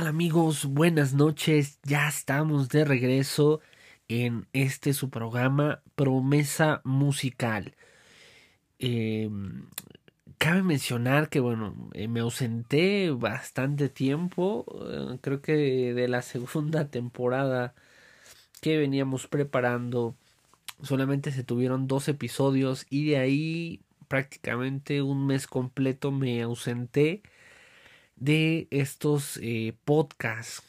Hola amigos, buenas noches. Ya estamos de regreso en este su programa Promesa Musical. Em, cabe mencionar que bueno, eh, me ausenté bastante tiempo, eh, creo que de la segunda temporada que veníamos preparando solamente se tuvieron dos episodios y de ahí prácticamente un mes completo me ausenté de estos eh, podcasts.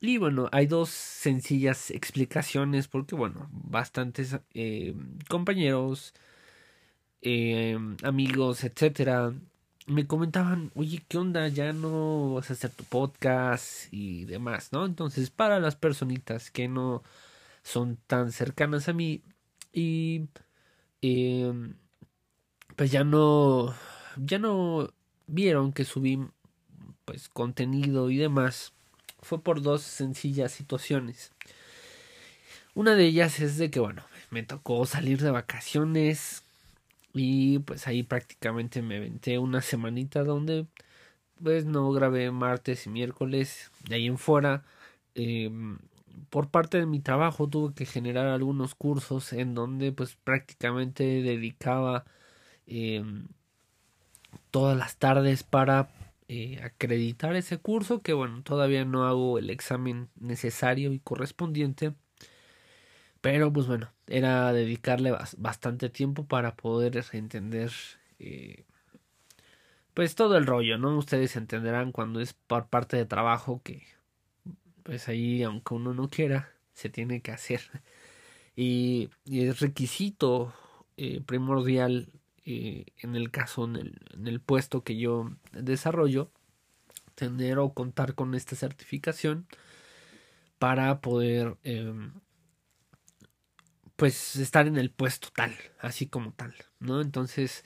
Y bueno, hay dos sencillas explicaciones porque bueno, bastantes eh, compañeros, eh, amigos, etcétera, me comentaban, oye, ¿qué onda? Ya no vas a hacer tu podcast y demás, ¿no? Entonces, para las personitas que no son tan cercanas a mí y pues ya no, ya no vieron que subí pues contenido y demás fue por dos sencillas situaciones. Una de ellas es de que bueno, me tocó salir de vacaciones y pues ahí prácticamente me aventé una semanita donde pues no grabé martes y miércoles de ahí en fuera. Em, por parte de mi trabajo tuve que generar algunos cursos en donde pues prácticamente dedicaba em, todas las tardes para eh, acreditar ese curso que bueno todavía no hago el examen necesario y correspondiente pero pues bueno era dedicarle bastante tiempo para poder entender eh, pues todo el rollo no ustedes entenderán cuando es por parte de trabajo que pues ahí aunque uno no quiera se tiene que hacer. Y, es requisito eh, primordial eh, en el caso, en el, en el, puesto que yo desarrollo, tener o contar con esta certificación para poder em, pues estar en el puesto tal, así como tal, ¿no? Entonces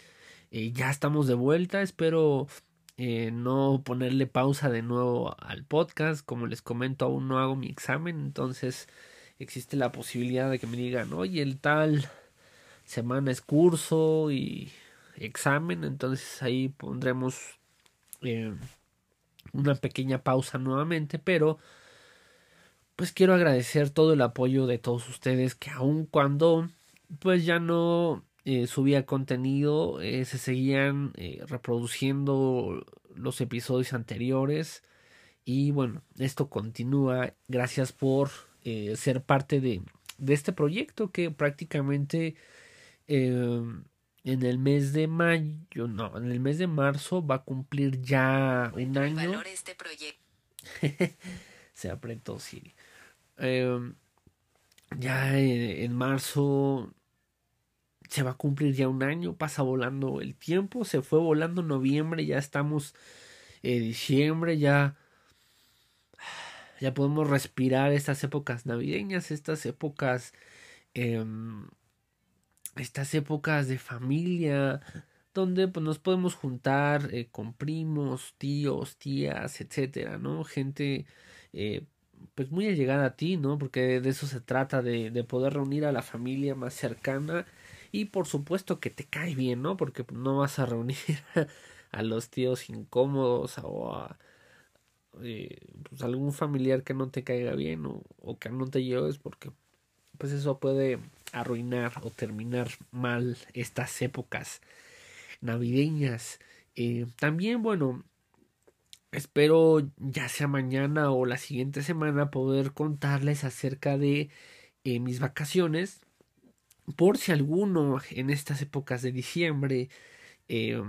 eh, ya estamos de vuelta, espero eh, no ponerle pausa de nuevo al podcast, como les comento aún no hago mi examen, entonces existe la posibilidad de que me digan, oye, el tal semana es curso y examen, entonces ahí pondremos eh, una pequeña pausa nuevamente, pero pues quiero agradecer todo el apoyo de todos ustedes que aun cuando pues ya no eh, subía contenido, eh, se seguían reproduciendo los episodios anteriores y bueno, esto continúa. Gracias por ser parte de, de este proyecto que prácticamente Em, en el mes de mayo, no, en el mes de marzo va a cumplir ya un año. este proyecto. Se apretó Siri. Em, ya en, marzo se va a cumplir ya un año, pasa volando el tiempo, se fue volando noviembre, ya estamos en diciembre, ya ya podemos respirar estas épocas navideñas, estas épocas em, estas épocas de familia donde pues, nos podemos juntar eh, con primos, tíos, tías, etcétera, ¿no? Gente eh, pues muy allegada a ti, ¿no? Porque de eso se trata, de, de, poder reunir a la familia más cercana y por supuesto que te cae bien, ¿no? Porque no vas a reunir a los tíos incómodos o a eh, pues, algún familiar que no te caiga bien o, o que no te lleves porque pues eso puede arruinar o terminar mal estas épocas navideñas. Eh, también, bueno, espero ya sea mañana o la siguiente semana poder contarles acerca de eh, mis vacaciones. Por si alguno en estas épocas de diciembre eh,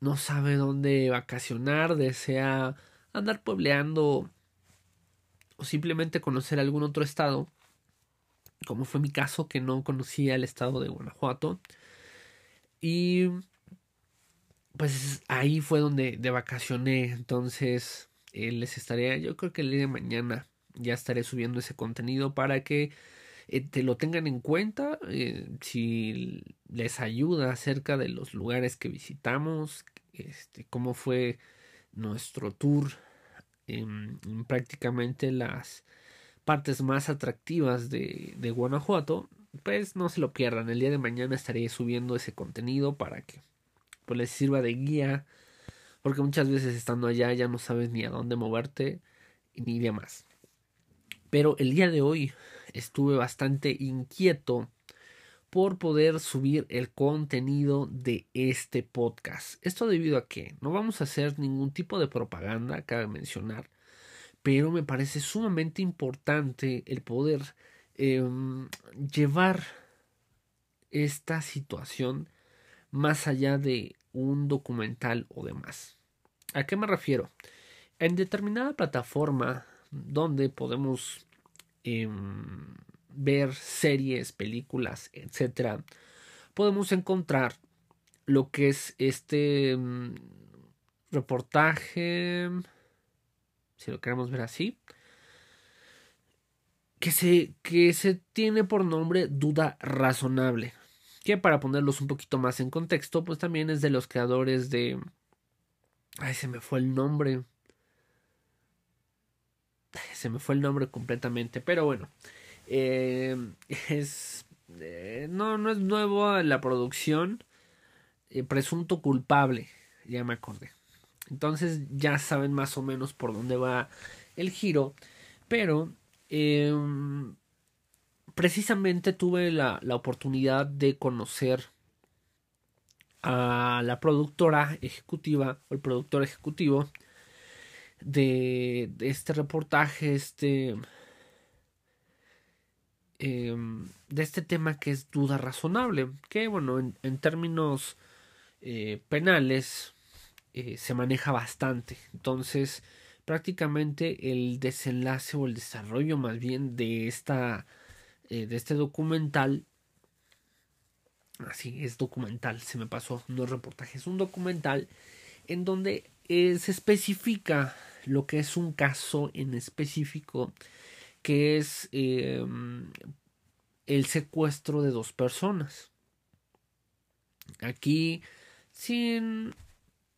no sabe dónde vacacionar, desea andar puebleando o simplemente conocer algún otro estado, como fue mi caso, que no conocía el estado de Guanajuato. Y pues ahí fue donde de vacacioné. Entonces eh, les estaré, yo creo que el día de mañana ya estaré subiendo ese contenido para que eh, te lo tengan en cuenta. Eh, si les ayuda acerca de los lugares que visitamos, este, cómo fue nuestro tour en prácticamente las partes más atractivas de, de Guanajuato, pues no se lo pierdan. El día de mañana estaré subiendo ese contenido para que pues, les sirva de guía porque muchas veces estando allá ya no sabes ni a dónde moverte ni demás. Pero el día de hoy estuve bastante inquieto por poder subir el contenido de este podcast. Esto debido a que no vamos a hacer ningún tipo de propaganda, cabe mencionar, pero me parece sumamente importante el poder em, llevar esta situación más allá de un documental o demás. ¿A qué me refiero? En determinada plataforma donde podemos em, ver series, películas, etcétera, podemos encontrar lo que es este em, reportaje, si lo queremos ver así, que se, que se tiene por nombre Duda Razonable que para ponerlos un poquito más en contexto, pues también es de los creadores de... Ay, se me fue el nombre. Se me fue el nombre completamente, pero bueno. Eh, es... Eh, no, no es nuevo la producción. Eh, presunto culpable, ya me acordé. Entonces ya saben más o menos por dónde va el giro. Pero precisamente tuve la, oportunidad de conocer a la productora ejecutiva o el productor ejecutivo de, este reportaje, este em, de este tema que es duda razonable, que bueno, en, términos eh, penales eh, se maneja bastante. Entonces, prácticamente el desenlace o el desarrollo más bien de esta eh, de este documental. Así es documental, se me pasó, no es reportaje, es un documental en donde eh, se especifica lo que es un caso en específico, que es el secuestro de dos personas. Aquí, sin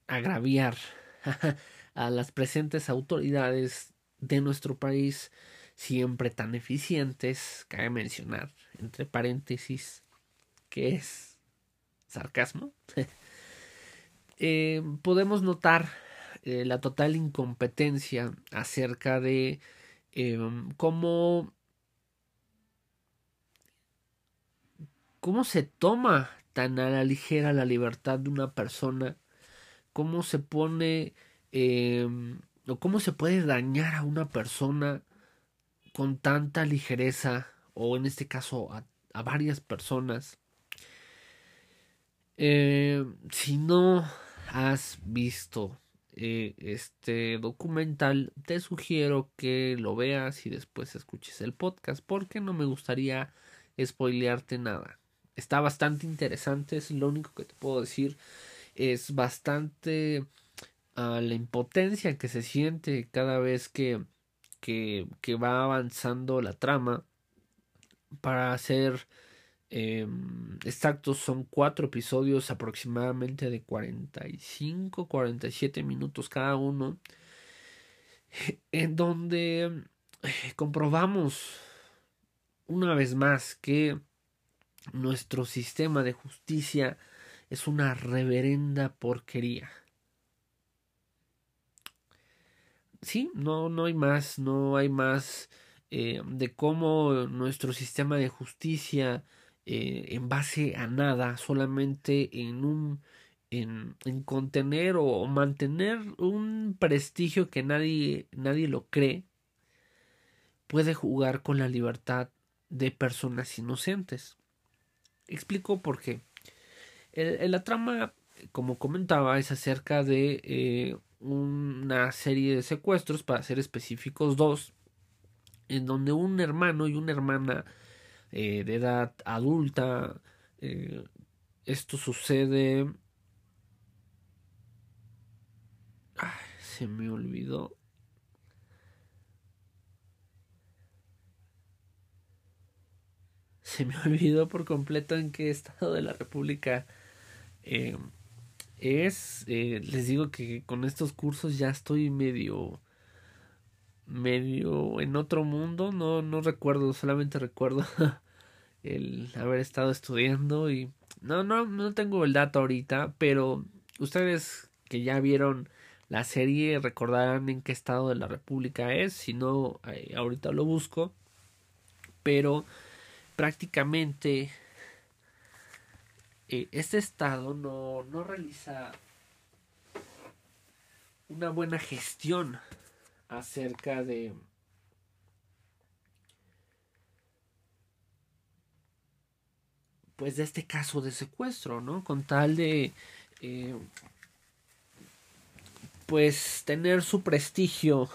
agraviar a las presentes autoridades de nuestro país, siempre tan eficientes, cabe mencionar, entre paréntesis, que es sarcasmo, eh, podemos notar eh, la total incompetencia acerca de em, cómo cómo se toma tan a la ligera la libertad de una persona, cómo se pone em, o cómo se puede dañar a una persona con tanta ligereza, o en este caso a, varias personas. Eh, si no has visto eh, este documental, te sugiero que lo veas y después escuches el podcast, porque no me gustaría spoilearte nada. Está bastante interesante, es lo único que te puedo decir. Es bastante a ah, la impotencia que se siente cada vez que que, va avanzando la trama. Para ser em, exactos, son cuatro episodios aproximadamente de 45, 47 minutos cada uno. En donde eh, comprobamos una vez más que nuestro sistema de justicia es una reverenda porquería. sí, no, no hay más, no hay más eh, de cómo nuestro sistema de justicia eh, en base a nada, solamente en un en, en contener o mantener un prestigio que nadie, nadie lo cree, puede jugar con la libertad de personas inocentes. Explico por qué. En, la trama, como comentaba, es acerca de eh, una serie de secuestros, para ser específicos dos, en donde un hermano y una hermana eh, de edad adulta, eh, esto sucede... se me olvidó. Se me olvidó por completo en qué estado de la República eh, es, eh, les digo que con estos cursos ya estoy medio, medio en otro mundo, no, no recuerdo, solamente recuerdo el haber estado estudiando y no, no, no tengo el dato ahorita, pero ustedes que ya vieron la serie recordarán en qué estado de la República es, si no, ahorita lo busco, pero prácticamente este estado no, no realiza una buena gestión acerca de pues de este caso de secuestro, ¿no? Con tal de eh, pues tener su prestigio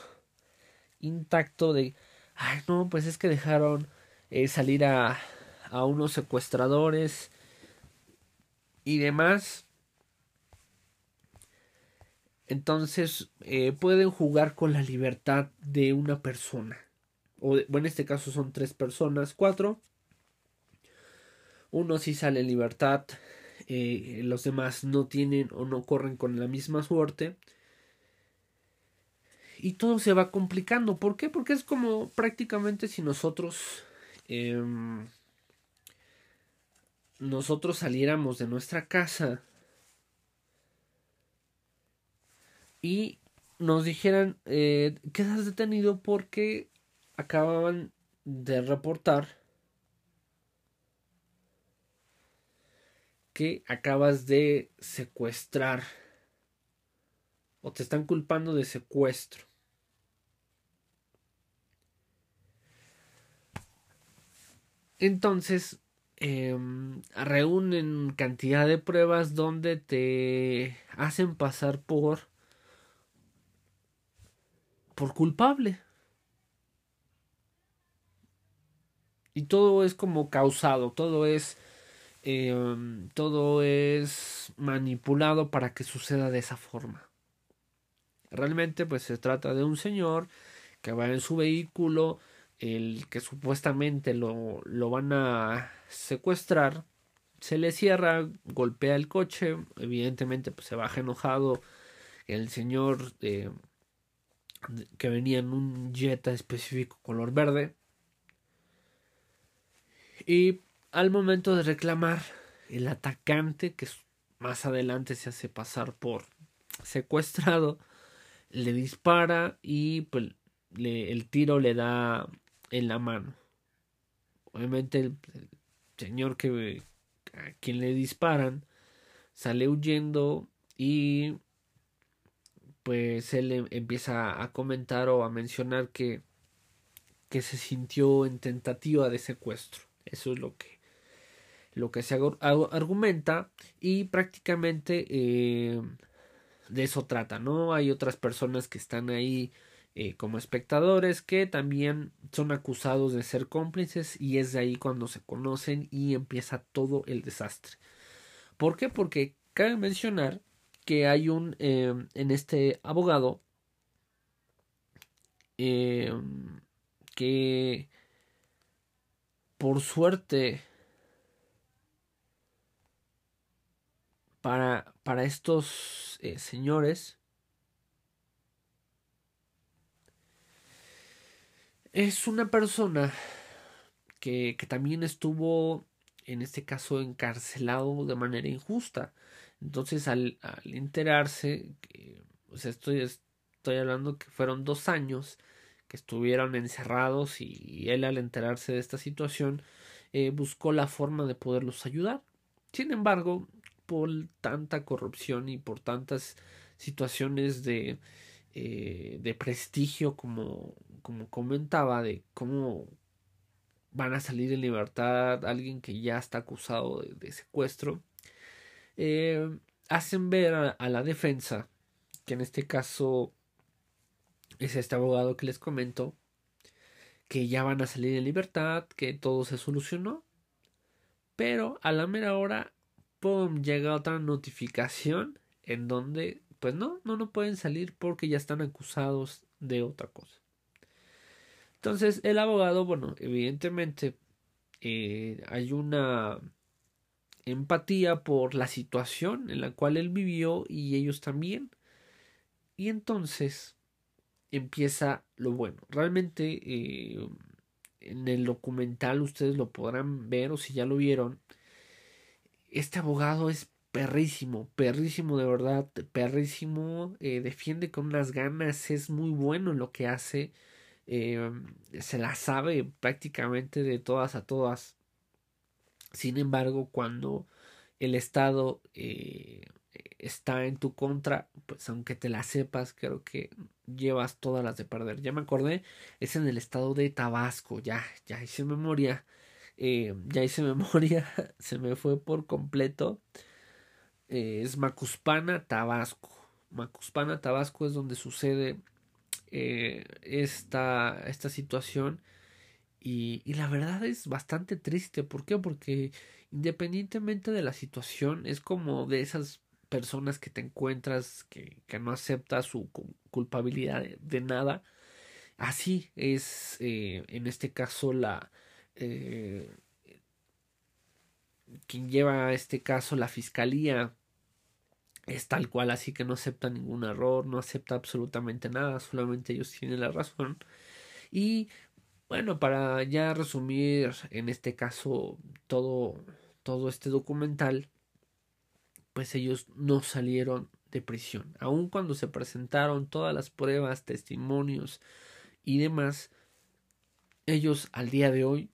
intacto de, ay no, pues es que dejaron eh, salir a, a unos secuestradores y demás. Entonces eh, pueden jugar con la libertad de una persona. O en este caso son tres personas, cuatro. Uno sí sale en libertad, eh, los demás no tienen o no corren con la misma suerte. Y todo se va complicando. ¿Por qué? Porque es como prácticamente si nosotros... Em, nosotros saliéramos de nuestra casa y nos dijeran eh, quedas detenido porque acababan de reportar que acabas de secuestrar o te están culpando de secuestro. Entonces, Em, reúnen cantidad de pruebas donde te hacen pasar por por culpable. Y todo es como causado, todo es em, todo es manipulado para que suceda de esa forma. Realmente pues se trata de un señor que va en su vehículo, el que supuestamente lo, lo van a secuestrar, se le cierra, golpea el coche, evidentemente pues se baja enojado el señor que venía en un Jetta específico color verde. Y al momento de reclamar el atacante que más adelante se hace pasar por secuestrado le dispara y pues el tiro le da en la mano. Obviamente el, señor que a quien le disparan sale huyendo y pues él em, empieza a comentar o a mencionar que que se sintió en tentativa de secuestro. Eso es lo que lo que se argumenta y prácticamente eh, de eso trata no hay otras personas que están ahí eh, como espectadores que también son acusados de ser cómplices y es de ahí cuando se conocen y empieza todo el desastre. ¿Por qué? Porque cabe mencionar que hay un eh, en este abogado eh, que por suerte para, para estos señores Es una persona que, que también estuvo, en este caso, encarcelado de manera injusta. Entonces, al, al enterarse, que, o sea, estoy, estoy hablando que fueron dos años que estuvieron encerrados y, él al enterarse de esta situación eh, buscó la forma de poderlos ayudar. Sin embargo, por tanta corrupción y por tantas situaciones de, eh, de prestigio como, como comentaba, de cómo van a salir en libertad alguien que ya está acusado de, secuestro, eh, hacen ver a, la defensa, que en este caso es este abogado que les comento, que ya van a salir en libertad, que todo se solucionó, pero a la mera hora, ¡pum!, llega otra notificación en donde, pues no, no, no pueden salir porque ya están acusados de otra cosa. Entonces, el abogado, bueno, evidentemente eh, hay una empatía por la situación en la cual él vivió y ellos también. Y entonces empieza lo bueno. Realmente eh, en el documental ustedes lo podrán ver o si ya lo vieron. Este abogado es perrísimo, perrísimo de verdad, perrísimo, eh, defiende con unas ganas, es muy bueno en lo que hace, eh, se la sabe prácticamente de todas a todas. Sin embargo, cuando el Estado eh, está en tu contra, pues aunque te la sepas, creo que llevas todas las de perder. Ya me acordé, es en el estado de Tabasco, ya, ya hice memoria, eh, ya hice memoria, se me fue por completo. Es Macuspana, Tabasco. Macuspana, Tabasco es donde sucede eh, esta, esta situación. Y, la verdad es bastante triste. ¿Por qué? Porque independientemente de la situación, es como de esas personas que te encuentras que, que no acepta su culpabilidad de, nada. Así es, eh, en este caso, la... Eh, quien lleva este caso, la fiscalía, es tal cual, así que no acepta ningún error, no acepta absolutamente nada, solamente ellos tienen la razón. Y bueno, para ya resumir en este caso todo, todo este documental, pues ellos no salieron de prisión. Aun cuando se presentaron todas las pruebas, testimonios y demás, ellos al día de hoy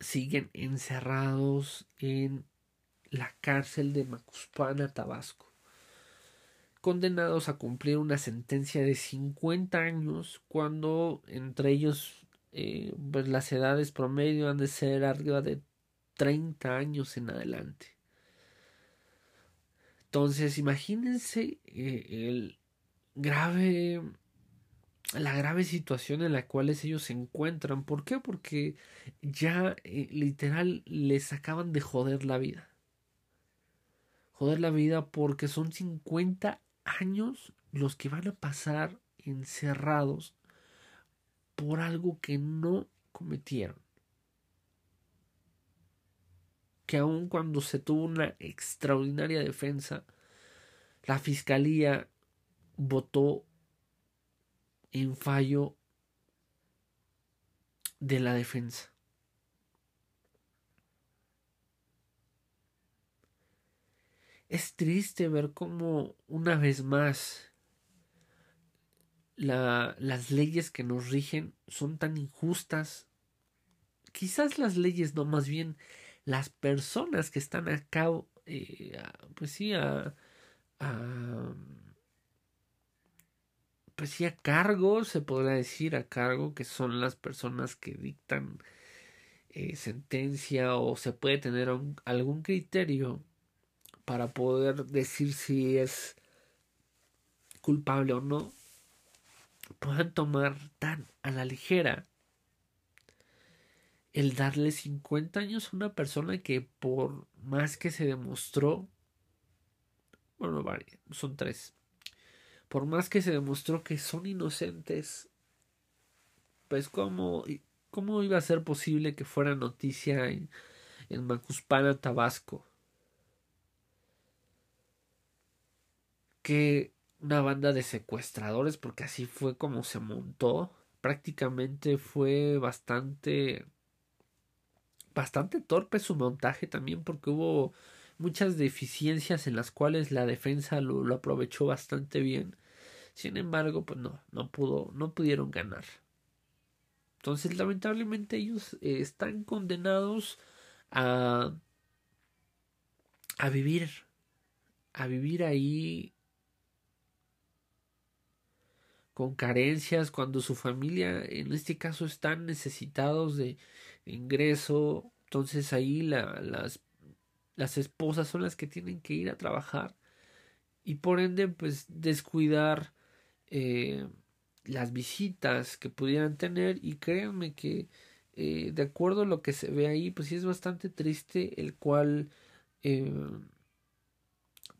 siguen encerrados en la cárcel de Macuspana, Tabasco, condenados a cumplir una sentencia de 50 años cuando entre ellos eh, pues las edades promedio han de ser arriba de 30 años en adelante. Entonces, imagínense eh, el grave la grave situación en la cual ellos se encuentran. ¿Por qué? Porque ya eh, literal les acaban de joder la vida. Joder la vida porque son 50 años los que van a pasar encerrados por algo que no cometieron. que aun cuando se tuvo una extraordinaria defensa, la fiscalía votó en fallo de la defensa. Es triste ver cómo una vez más la, las leyes que nos rigen son tan injustas. Quizás las leyes no, más bien las personas que están acá, eh, pues sí, a, pues sí, a cargo, se podrá decir a cargo, que son las personas que dictan eh, sentencia o se puede tener algún criterio para poder decir si es culpable o no, puedan tomar tan a la ligera el darle 50 años a una persona que por más que se demostró, bueno, son tres, por más que se demostró que son inocentes, pues cómo, cómo iba a ser posible que fuera noticia en, en Macuspana, Tabasco. Que una banda de secuestradores, porque así fue como se montó, prácticamente fue bastante bastante torpe su montaje también porque hubo muchas deficiencias en las cuales la defensa lo, aprovechó bastante bien. Sin embargo, pues no, no pudo, no pudieron ganar. Entonces, lamentablemente ellos eh, están condenados a a vivir a vivir ahí con carencias cuando su familia en este caso están necesitados de ingreso, entonces ahí la, las, las esposas son las que tienen que ir a trabajar y por ende pues descuidar eh, las visitas que pudieran tener y créanme que eh, de acuerdo a lo que se ve ahí pues sí es bastante triste el cual eh,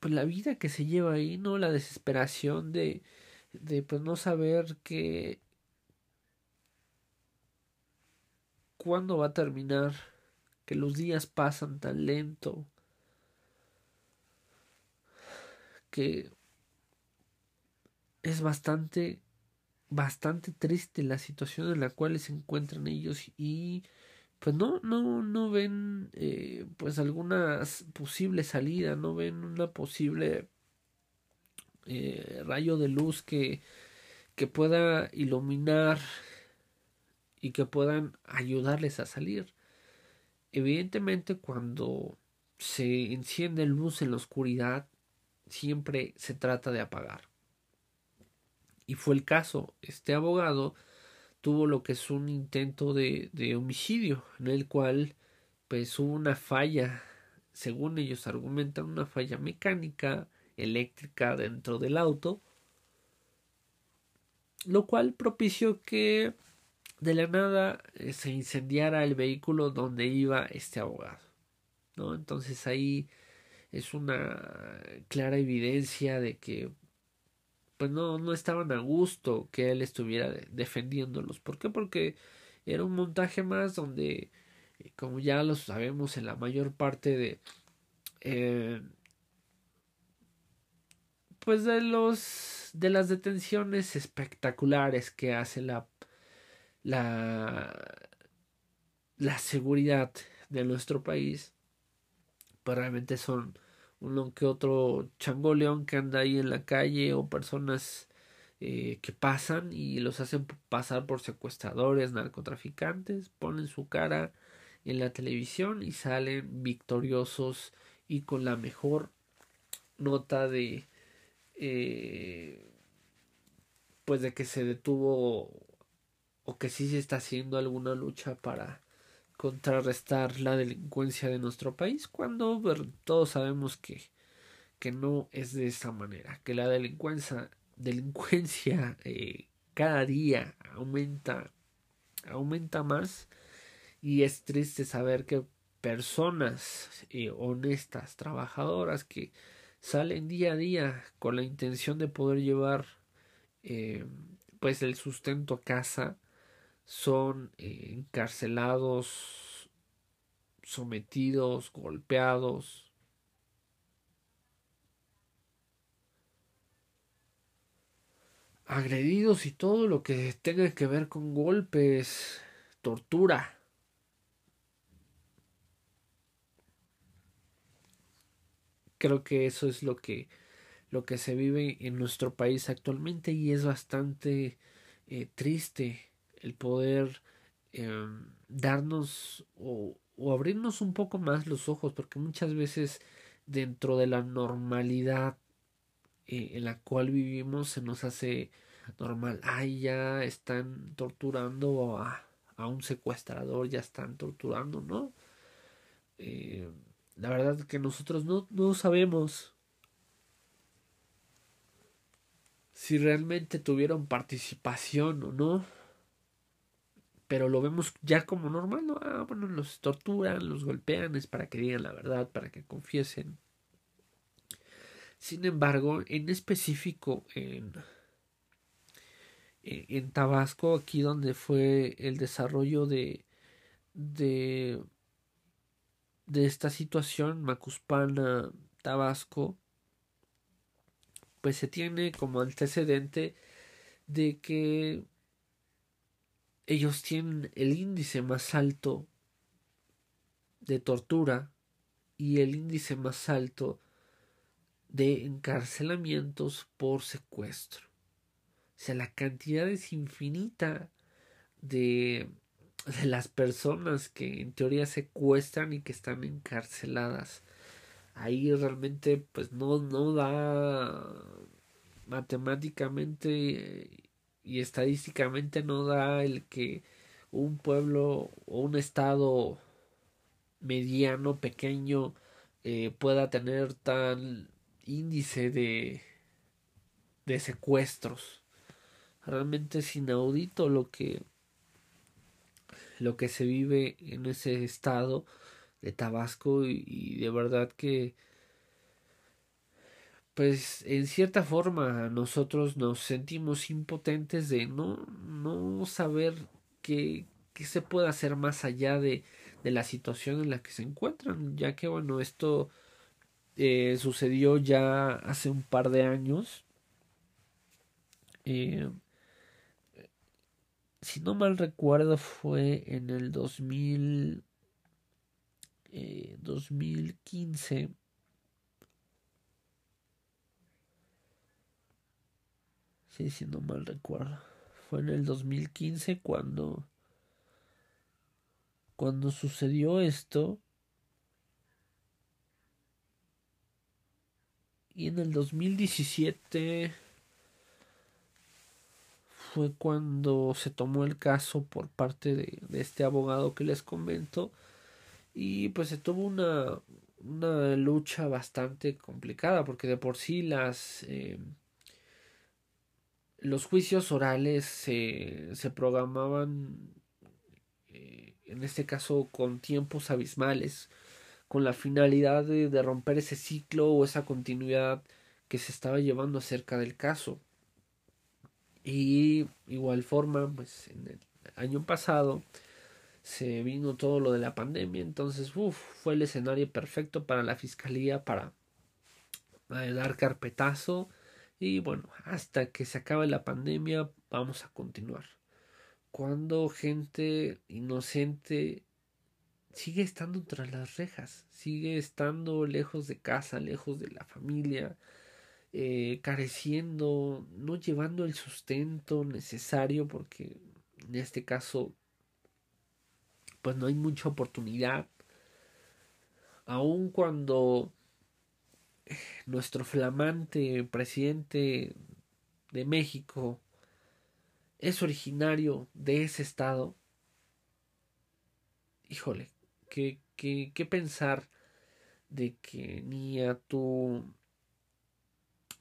pues la vida que se lleva ahí no la desesperación de de pues no saber que cuándo va a terminar, que los días pasan tan lento, que es bastante, bastante triste la situación en la cual se encuentran ellos y pues no, no, no ven eh, pues alguna posible salida, no ven una posible eh, rayo de luz que, que pueda iluminar y que puedan ayudarles a salir. Evidentemente cuando se enciende luz en la oscuridad, siempre se trata de apagar. Y fue el caso. Este abogado tuvo lo que es un intento de, de homicidio, en el cual pues hubo una falla, según ellos argumentan, una falla mecánica, eléctrica dentro del auto, lo cual propició que de la nada eh, se incendiara el vehículo donde iba este abogado. ¿no? Entonces ahí es una clara evidencia de que pues no, no estaban a gusto que él estuviera defendiéndolos. ¿Por qué? Porque era un montaje más donde, eh, como ya lo sabemos en la mayor parte de... Eh, pues de los de las detenciones espectaculares que hace la la la seguridad de nuestro país pues realmente son uno que otro changoleón que anda ahí en la calle o personas eh, que pasan y los hacen pasar por secuestradores, narcotraficantes, ponen su cara en la televisión y salen victoriosos y con la mejor nota de eh, pues de que se detuvo o que sí se está haciendo alguna lucha para contrarrestar la delincuencia de nuestro país cuando todos sabemos que, que no es de esa manera, que la delincuencia, delincuencia eh, cada día aumenta, aumenta más y es triste saber que personas eh, honestas, trabajadoras que salen día a día con la intención de poder llevar eh, pues el sustento a casa son eh, encarcelados, sometidos, golpeados. agredidos y todo lo que tenga que ver con golpes, tortura. Creo que eso es lo que lo que se vive en nuestro país actualmente y es bastante eh, triste el poder em, darnos o, o, abrirnos un poco más los ojos, porque muchas veces dentro de la normalidad eh, en la cual vivimos se nos hace normal, ay, ya están torturando a, a un secuestrador, ya están torturando, ¿no? La verdad que nosotros no, no sabemos si realmente tuvieron participación o no pero lo vemos ya como normal, ¿no? Ah, bueno, los torturan, los golpean, es para que digan la verdad, para que confiesen. Sin embargo, en específico en, en Tabasco, aquí donde fue el desarrollo de, de, de esta situación, Macuspana, Tabasco, pues se tiene como antecedente de que ellos tienen el índice más alto de tortura y el índice más alto de encarcelamientos por secuestro. O sea, la cantidad es infinita de, de las personas que en teoría secuestran y que están encarceladas. Ahí realmente pues no, no da matemáticamente y estadísticamente no da el que un pueblo o un estado mediano, pequeño, eh, pueda tener tal índice de, de secuestros. Realmente es inaudito lo que lo que se vive en ese estado de Tabasco y de verdad que pues en cierta forma nosotros nos sentimos impotentes de no, no saber qué, qué se puede hacer más allá de, de, la situación en la que se encuentran, ya que bueno, esto eh, sucedió ya hace un par de años. Eh, si no mal recuerdo, fue en el 2000, 2015. Eh, sí, si no mal recuerdo. Fue en el 2015 cuando cuando sucedió esto y en el 2017 fue cuando se tomó el caso por parte de, este abogado que les comento. Y pues se tuvo una, una lucha bastante complicada porque de por sí las eh, los juicios orales se, se programaban eh, en este caso con tiempos abismales con la finalidad de, de romper ese ciclo o esa continuidad que se estaba llevando acerca del caso y igual forma, pues en el año pasado se vino todo lo de la pandemia, entonces uf, fue el escenario perfecto para la fiscalía para eh, dar carpetazo y bueno, hasta que se acabe la pandemia vamos a continuar. Cuando gente inocente sigue estando tras las rejas, sigue estando lejos de casa, lejos de la familia, eh, careciendo, no llevando el sustento necesario porque en este caso pues no hay mucha oportunidad. Aun cuando nuestro flamante presidente de México es originario de ese estado, híjole, ¿qué, qué, qué pensar de que ni a tu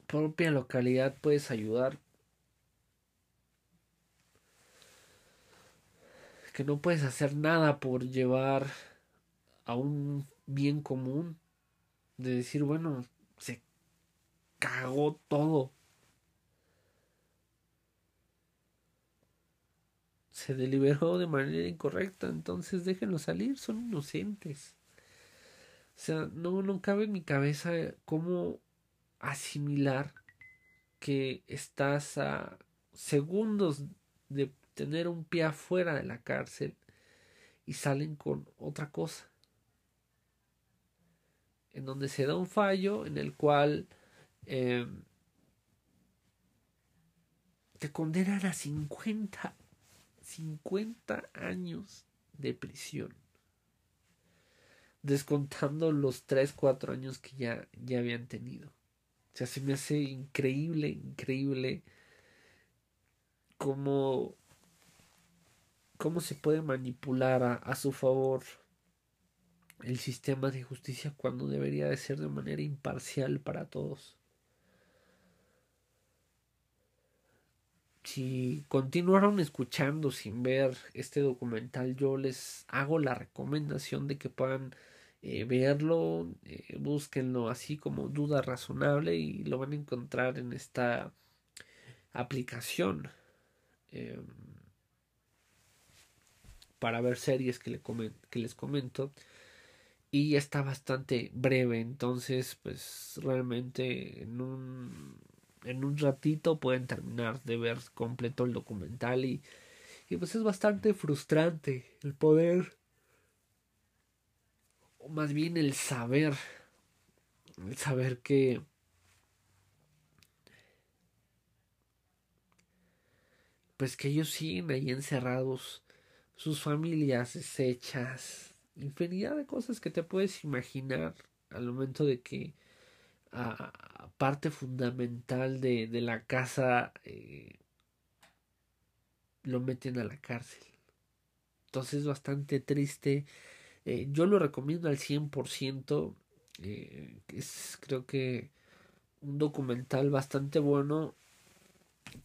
propia localidad puedes ayudar. Que no puedes hacer nada por llevar a un bien común. De decir, bueno, se cagó todo. Se deliberó de manera incorrecta, entonces déjenlo salir, son inocentes. O sea, no, no cabe en mi cabeza cómo asimilar que estás a segundos de tener un pie afuera de la cárcel y salen con otra cosa. En donde se da un fallo en el cual eh, te condenan a 50, 50 años de prisión. Descontando los 3, 4 años que ya, ya habían tenido. O sea, se me hace increíble, increíble cómo, cómo se puede manipular a, a su favor el sistema de justicia cuando debería de ser de manera imparcial para todos. Si continuaron escuchando sin ver este documental, yo les hago la recomendación de que puedan eh, verlo, eh, búsquenlo así como duda razonable y lo van a encontrar en esta aplicación em, para ver series que, le que les comento. Y está bastante breve entonces pues realmente en un en un ratito pueden terminar de ver completo el documental y, y pues es bastante frustrante el poder más bien el saber, el saber que pues que ellos siguen ahí encerrados, sus familias deshechas, infinidad de cosas que te puedes imaginar al momento de que a, parte fundamental de, de la casa eh, lo meten a la cárcel. Entonces es bastante triste eh, yo lo recomiendo al 100%. Eh, es creo que un documental bastante bueno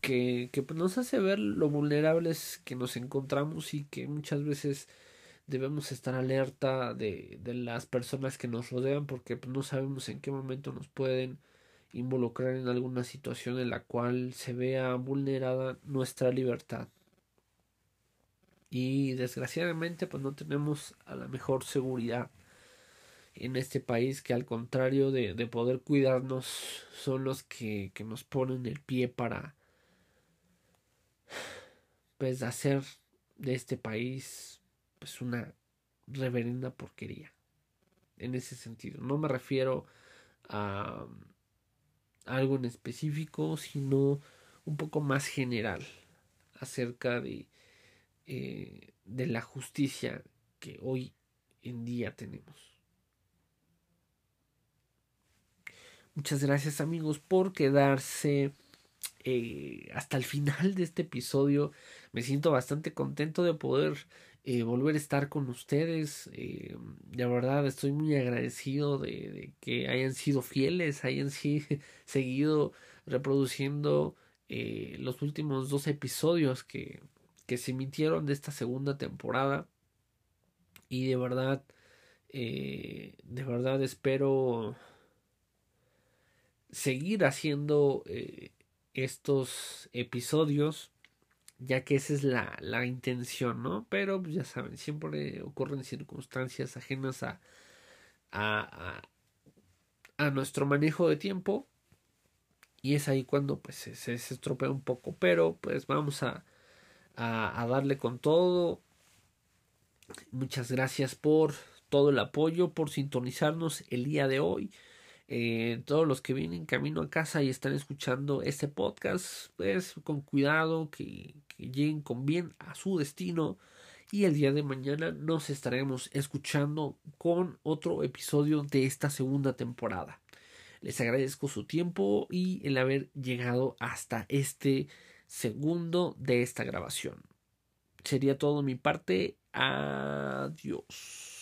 que, que pues, nos hace ver lo vulnerables que nos encontramos y que muchas veces debemos estar alerta de, de las personas que nos rodean porque pues, no sabemos en qué momento nos pueden involucrar en alguna situación en la cual se vea vulnerada nuestra libertad y desgraciadamente pues no tenemos a la mejor seguridad en este país que al contrario de, de poder cuidarnos son los que, que nos ponen el pie para pues hacer de este país pues una reverenda porquería en ese sentido. No me refiero a algo en específico sino un poco más general acerca de eh, de la justicia que hoy en día tenemos muchas gracias amigos por quedarse eh, hasta el final de este episodio. Me siento bastante contento de poder eh, volver a estar con ustedes. Eh, de verdad estoy muy agradecido de, que hayan sido fieles, hayan seguido reproduciendo los últimos dos episodios que, que se emitieron de esta segunda temporada. Y de verdad, de verdad espero seguir haciendo estos episodios, ya que esa es la, la intención, ¿no? Pero pues, ya saben, siempre ocurren circunstancias ajenas a, a, a, nuestro manejo de tiempo y es ahí cuando pues se, se, estropea un poco, pero pues vamos a, a, darle con todo. Muchas gracias por todo el apoyo, por sintonizarnos el día de hoy. Eh, todos los que vienen camino a casa y están escuchando este podcast, pues con cuidado, que, que lleguen con bien a su destino. Y el día de mañana nos estaremos escuchando con otro episodio de esta segunda temporada. Les agradezco su tiempo y el haber llegado hasta este segundo de esta grabación. Sería todo mi parte. Adiós.